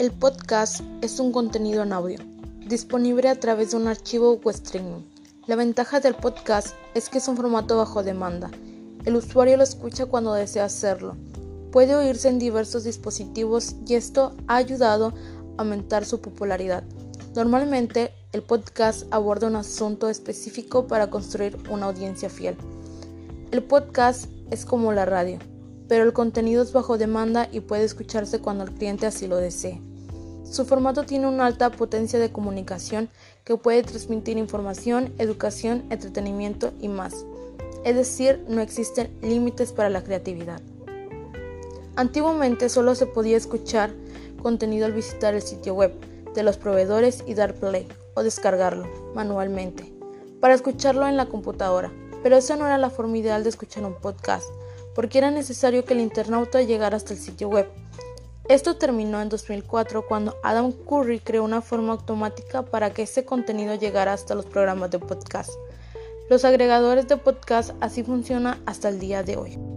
El podcast es un contenido en audio, disponible a través de un archivo o streaming. La ventaja del podcast es que es un formato bajo demanda. El usuario lo escucha cuando desea hacerlo. Puede oírse en diversos dispositivos y esto ha ayudado a aumentar su popularidad. Normalmente, el podcast aborda un asunto específico para construir una audiencia fiel. El podcast es como la radio, pero el contenido es bajo demanda y puede escucharse cuando el cliente así lo desee. Su formato tiene una alta potencia de comunicación que puede transmitir información, educación, entretenimiento y más. Es decir, no existen límites para la creatividad. Antiguamente solo se podía escuchar contenido al visitar el sitio web de los proveedores y dar play o descargarlo manualmente para escucharlo en la computadora, pero esa no era la forma ideal de escuchar un podcast, porque era necesario que el internauta llegara hasta el sitio web esto terminó en 2004 cuando Adam Curry creó una forma automática para que ese contenido llegara hasta los programas de podcast. Los agregadores de podcast así funcionan hasta el día de hoy.